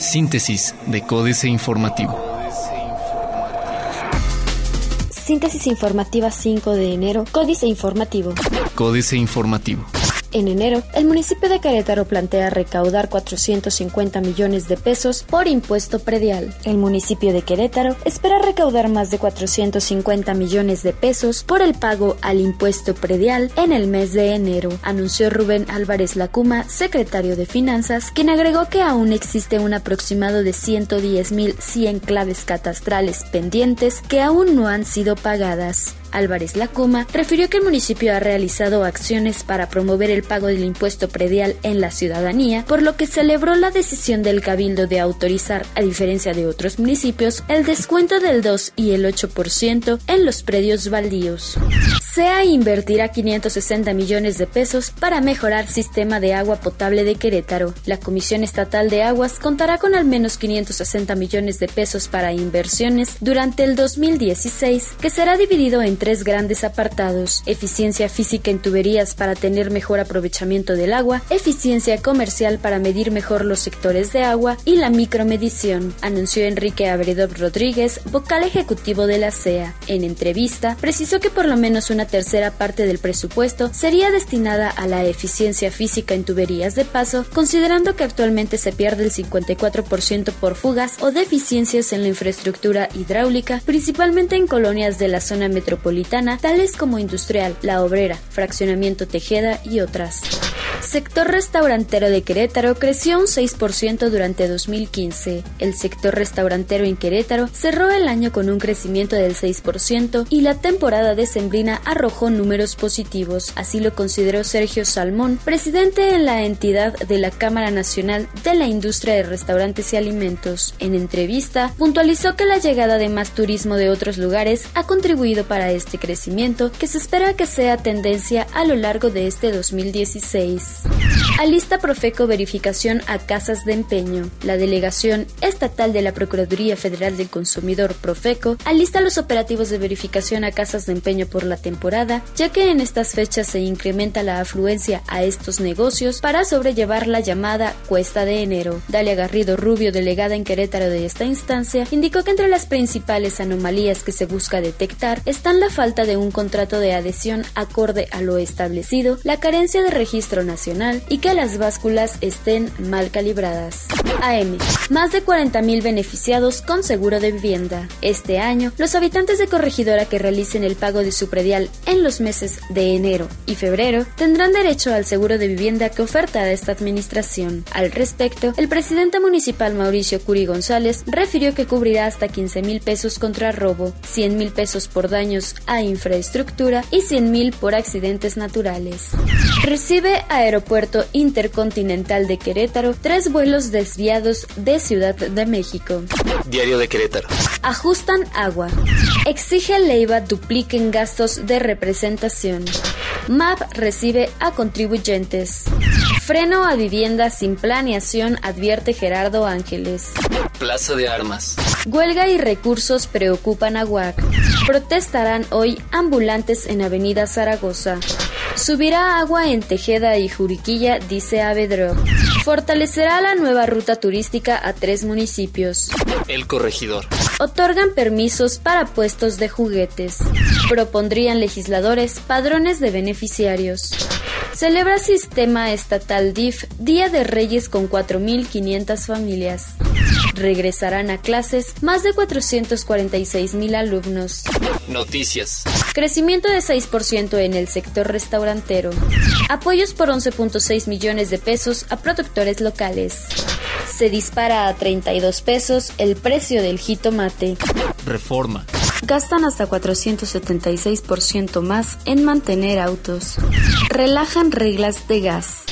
Síntesis de Códice Informativo. Síntesis informativa 5 de enero. Códice informativo. Códice Informativo. En enero, el municipio de Querétaro plantea recaudar 450 millones de pesos por impuesto predial. El municipio de Querétaro espera recaudar más de 450 millones de pesos por el pago al impuesto predial en el mes de enero, anunció Rubén Álvarez Lacuma, secretario de Finanzas, quien agregó que aún existe un aproximado de 110.100 claves catastrales pendientes que aún no han sido pagadas. Álvarez Lacuma refirió que el municipio ha realizado acciones para promover el pago del impuesto predial en la ciudadanía, por lo que celebró la decisión del Cabildo de autorizar, a diferencia de otros municipios, el descuento del 2 y el 8% en los predios baldíos. SEA invertirá 560 millones de pesos para mejorar sistema de agua potable de Querétaro. La Comisión Estatal de Aguas contará con al menos 560 millones de pesos para inversiones durante el 2016, que será dividido en tres grandes apartados, eficiencia física en tuberías para tener mejor aprovechamiento del agua, eficiencia comercial para medir mejor los sectores de agua y la micromedición, anunció Enrique Abredov Rodríguez, vocal ejecutivo de la CEA. En entrevista, precisó que por lo menos una tercera parte del presupuesto sería destinada a la eficiencia física en tuberías de paso, considerando que actualmente se pierde el 54% por fugas o deficiencias en la infraestructura hidráulica, principalmente en colonias de la zona metropolitana tales como Industrial, La Obrera, Fraccionamiento Tejeda y otras. Sector restaurantero de Querétaro creció un 6% durante 2015. El sector restaurantero en Querétaro cerró el año con un crecimiento del 6% y la temporada decembrina arrojó números positivos. Así lo consideró Sergio Salmón, presidente en la entidad de la Cámara Nacional de la Industria de Restaurantes y Alimentos. En entrevista, puntualizó que la llegada de más turismo de otros lugares ha contribuido para este crecimiento que se espera que sea tendencia a lo largo de este 2016. Alista Profeco verificación a casas de empeño. La Delegación Estatal de la Procuraduría Federal del Consumidor Profeco alista los operativos de verificación a casas de empeño por la temporada, ya que en estas fechas se incrementa la afluencia a estos negocios para sobrellevar la llamada cuesta de enero. Dalia Garrido Rubio, delegada en Querétaro de esta instancia, indicó que entre las principales anomalías que se busca detectar están la falta de un contrato de adhesión acorde a lo establecido, la carencia de registro nacional y que las básculas estén mal calibradas. AM. Más de 40.000 beneficiados con seguro de vivienda. Este año, los habitantes de Corregidora que realicen el pago de su predial en los meses de enero y febrero tendrán derecho al seguro de vivienda que oferta esta administración. Al respecto, el presidente municipal Mauricio Curi González refirió que cubrirá hasta 15 mil pesos contra robo, 100 mil pesos por daños a infraestructura y 100 mil por accidentes naturales. Recibe Aeropuerto Intercontinental de Querétaro tres vuelos desviados de Ciudad de México. Diario de Querétaro. Ajustan agua. Exige Leiva dupliquen gastos de representación. MAP recibe a contribuyentes. Freno a vivienda sin planeación, advierte Gerardo Ángeles. Plaza de Armas. Huelga y recursos preocupan a UAC. Protestarán hoy ambulantes en Avenida Zaragoza. Subirá agua en Tejeda y Juriquilla, dice Avedro. Fortalecerá la nueva ruta turística a tres municipios. El corregidor. Otorgan permisos para puestos de juguetes. Propondrían legisladores padrones de beneficiarios. Celebra Sistema Estatal DIF Día de Reyes con 4.500 familias. Regresarán a clases más de 446 mil alumnos. Noticias. Crecimiento de 6% en el sector restaurantero. Apoyos por 11.6 millones de pesos a productores locales. Se dispara a 32 pesos el precio del jitomate. Reforma. Gastan hasta 476% más en mantener autos. Relajan reglas de gas.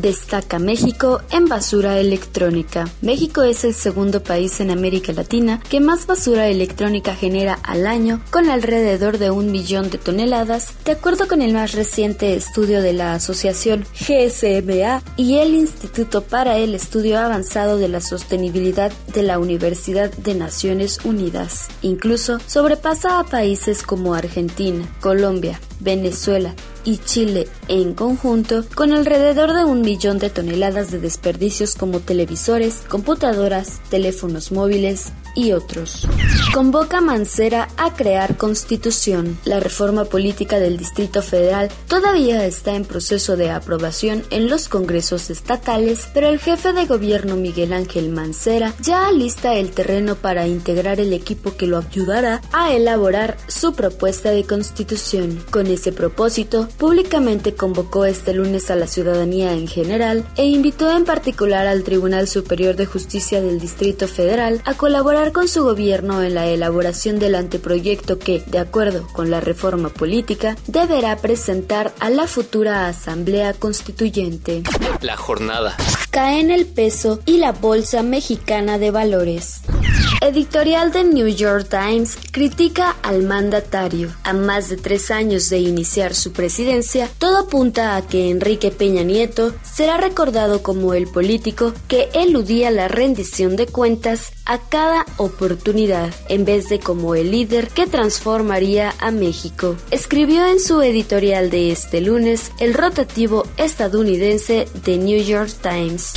Destaca México en basura electrónica. México es el segundo país en América Latina que más basura electrónica genera al año, con alrededor de un millón de toneladas, de acuerdo con el más reciente estudio de la Asociación GSMA y el Instituto para el Estudio Avanzado de la Sostenibilidad de la Universidad de Naciones Unidas. Incluso sobrepasa a países como Argentina, Colombia, Venezuela y Chile en conjunto, con alrededor de un millón de toneladas de desperdicios como televisores, computadoras, teléfonos móviles y otros. Convoca Mancera a crear constitución. La reforma política del Distrito Federal todavía está en proceso de aprobación en los congresos estatales, pero el jefe de gobierno Miguel Ángel Mancera ya alista el terreno para integrar el equipo que lo ayudará a elaborar su propuesta de constitución. Con ese propósito, públicamente convocó este lunes a la ciudadanía en general e invitó en particular al Tribunal Superior de Justicia del Distrito Federal a colaborar con su gobierno en la elaboración del anteproyecto que, de acuerdo con la reforma política, deberá presentar a la futura Asamblea Constituyente. La jornada. Caen el peso y la Bolsa Mexicana de Valores. Editorial de New York Times critica al mandatario. A más de tres años de iniciar su presidencia, todo apunta a que Enrique Peña Nieto será recordado como el político que eludía la rendición de cuentas a cada oportunidad, en vez de como el líder que transformaría a México. Escribió en su editorial de este lunes el rotativo estadounidense The New York Times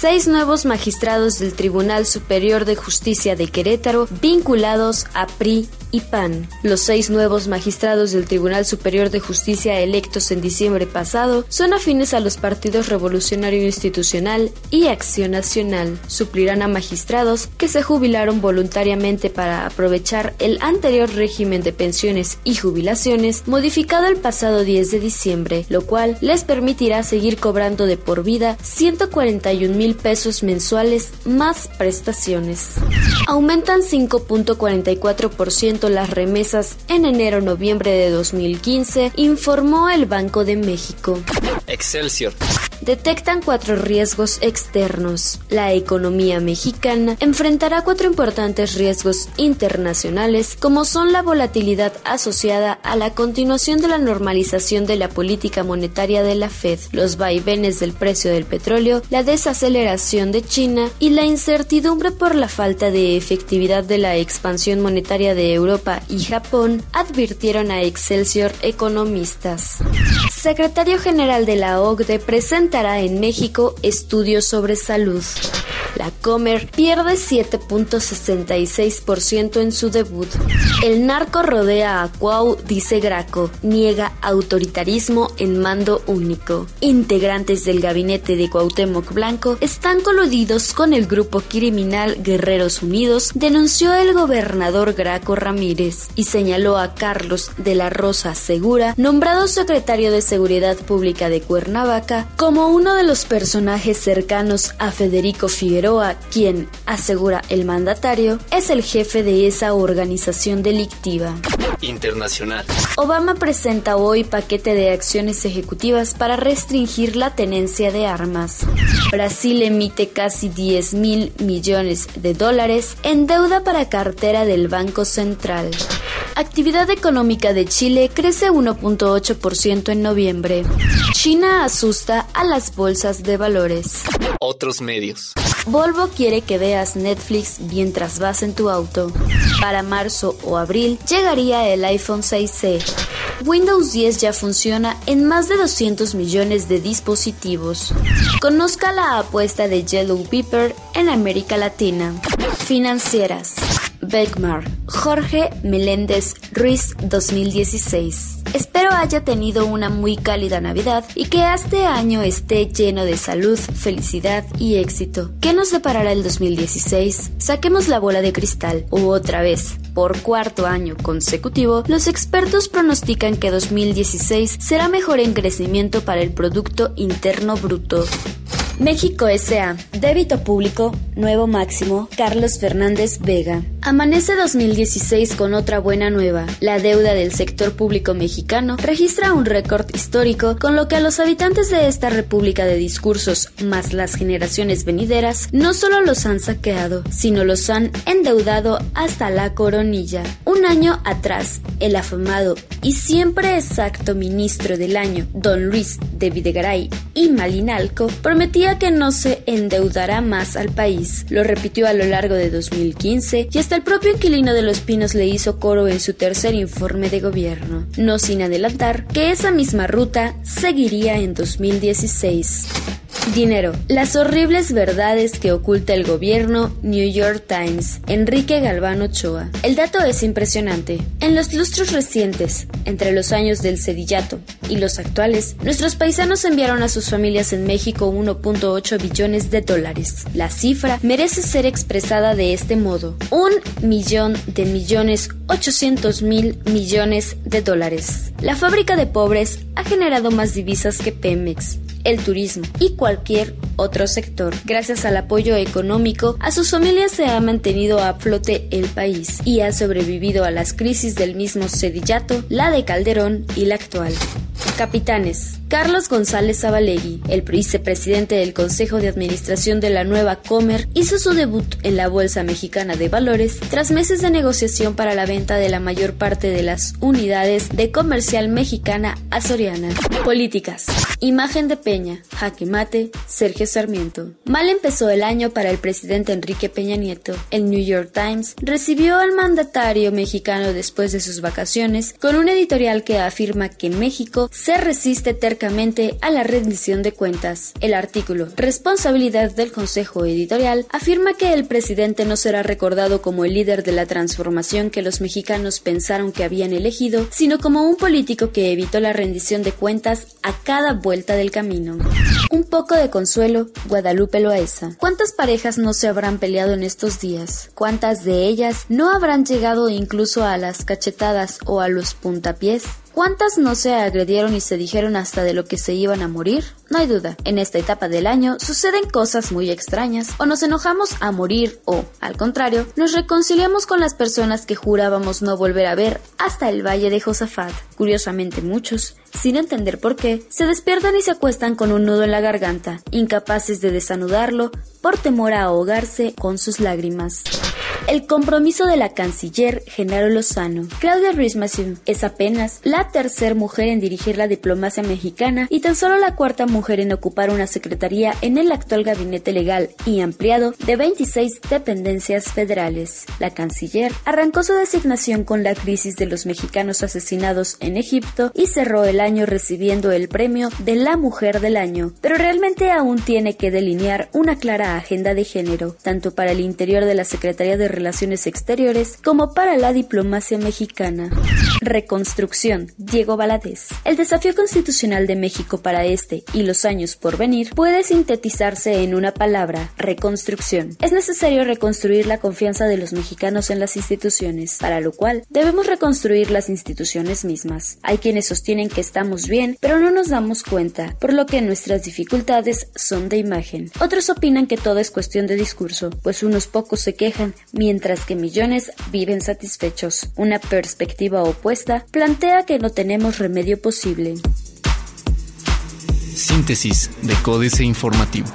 seis nuevos magistrados del Tribunal Superior de Justicia de Querétaro vinculados a PRI y PAN. Los seis nuevos magistrados del Tribunal Superior de Justicia electos en diciembre pasado son afines a los partidos Revolucionario Institucional y Acción Nacional. Suplirán a magistrados que se jubilaron voluntariamente para aprovechar el anterior régimen de pensiones y jubilaciones modificado el pasado 10 de diciembre, lo cual les permitirá seguir cobrando de por vida 141 mil pesos mensuales más prestaciones. Aumentan 5.44% las remesas en enero-noviembre de 2015, informó el Banco de México. Excelsior detectan cuatro riesgos externos. La economía mexicana enfrentará cuatro importantes riesgos internacionales como son la volatilidad asociada a la continuación de la normalización de la política monetaria de la Fed, los vaivenes del precio del petróleo, la desaceleración de China y la incertidumbre por la falta de efectividad de la expansión monetaria de Europa y Japón, advirtieron a Excelsior economistas. Secretario General de la OCDE presentará en México estudios sobre salud. La Comer pierde 7.66% en su debut. El narco rodea a Cuau, dice Graco, niega autoritarismo en mando único. Integrantes del gabinete de Cuauhtémoc Blanco están coludidos con el grupo criminal Guerreros Unidos, denunció el gobernador Graco Ramírez y señaló a Carlos de la Rosa Segura, nombrado secretario de Seguridad Pública de Cuernavaca, como uno de los personajes cercanos a Federico Figueroa, quien, asegura el mandatario, es el jefe de esa organización delictiva. Internacional. Obama presenta hoy paquete de acciones ejecutivas para restringir la tenencia de armas. Brasil emite casi 10 mil millones de dólares en deuda para cartera del Banco Central. Actividad económica de Chile crece 1.8% en noviembre. China asusta a las bolsas de valores. Otros medios. Volvo quiere que veas Netflix mientras vas en tu auto. Para marzo o abril llegaría el iPhone 6C. Windows 10 ya funciona en más de 200 millones de dispositivos. Conozca la apuesta de Yellow Pepper en América Latina. Financieras. Beckmar, Jorge Meléndez Ruiz 2016. Espero haya tenido una muy cálida Navidad y que este año esté lleno de salud, felicidad y éxito. ¿Qué nos deparará el 2016? Saquemos la bola de cristal. O otra vez, por cuarto año consecutivo, los expertos pronostican que 2016 será mejor en crecimiento para el Producto Interno Bruto. México S.A. Débito público, nuevo máximo, Carlos Fernández Vega. Amanece 2016 con otra buena nueva. La deuda del sector público mexicano registra un récord histórico, con lo que a los habitantes de esta república de discursos, más las generaciones venideras, no solo los han saqueado, sino los han endeudado hasta la coronilla. Un año atrás, el afamado y siempre exacto ministro del año, don Luis de Videgaray y Malinalco, prometía que no se endeudará más al país. Lo repitió a lo largo de 2015 y Hasta el propio inquilino de Los Pinos le hizo coro en su tercer informe de gobierno, no sin adelantar que esa misma ruta seguiría en 2016. Dinero. Las horribles verdades que oculta el gobierno New York Times. Enrique Galván Ochoa. El dato es impresionante. En los lustros recientes, entre los años del Cedillato y los actuales, nuestros paisanos enviaron a sus familias en México 1.8 billones de dólares. La cifra merece ser expresada de este modo. Un millón de millones 800 mil millones de dólares. La fábrica de pobres ha generado más divisas que Pemex el turismo y cualquier otro sector. Gracias al apoyo económico, a sus familias se ha mantenido a flote el país y ha sobrevivido a las crisis del mismo Cedillato, la de Calderón y la actual. Capitanes. Carlos González Zabalegui, el vicepresidente del Consejo de Administración de la nueva Comer, hizo su debut en la Bolsa Mexicana de Valores tras meses de negociación para la venta de la mayor parte de las unidades de comercial mexicana a. Políticas. Imagen de Peña, Jaque Mate, Sergio Sarmiento. Mal empezó el año para el presidente Enrique Peña Nieto. El New York Times recibió al mandatario mexicano después de sus vacaciones con un editorial que afirma que México se resiste tercamente a la rendición de cuentas. El artículo Responsabilidad del Consejo Editorial afirma que el presidente no será recordado como el líder de la transformación que los mexicanos pensaron que habían elegido, sino como un político que evitó la rendición de cuentas a cada vuelta del camino. Un poco de consuelo, Guadalupe Loaesa. ¿Cuántas parejas no se habrán peleado en estos días? ¿Cuántas de ellas no habrán llegado incluso a las cachetadas o a los puntapiés? ¿Cuántas no se agredieron y se dijeron hasta de lo que se iban a morir? No hay duda, en esta etapa del año suceden cosas muy extrañas, o nos enojamos a morir o, al contrario, nos reconciliamos con las personas que jurábamos no volver a ver hasta el Valle de Josafat. Curiosamente muchos, sin entender por qué, se despiertan y se acuestan con un nudo en la garganta, incapaces de desanudarlo por temor a ahogarse con sus lágrimas. El compromiso de la canciller Genaro Lozano. Claudia Ruiz es apenas la tercera mujer en dirigir la diplomacia mexicana y tan solo la cuarta mujer en ocupar una secretaría en el actual gabinete legal y ampliado de 26 dependencias federales. La canciller arrancó su designación con la crisis de los mexicanos asesinados en Egipto y cerró el año recibiendo el premio de la Mujer del Año, pero realmente aún tiene que delinear una clara agenda de género, tanto para el interior de la Secretaría de Relaciones Exteriores como para la diplomacia mexicana. Reconstrucción. Diego Valadez. El desafío constitucional de México para este y los años por venir puede sintetizarse en una palabra, reconstrucción. Es necesario reconstruir la confianza de los mexicanos en las instituciones, para lo cual debemos reconstruir las instituciones mismas. Hay quienes sostienen que estamos bien, pero no nos damos cuenta, por lo que nuestras dificultades son de imagen. Otros opinan que todo es cuestión de discurso, pues unos pocos se quejan, mientras que millones viven satisfechos. Una perspectiva opuesta plantea que no tenemos remedio posible. Síntesis de Códice Informativo.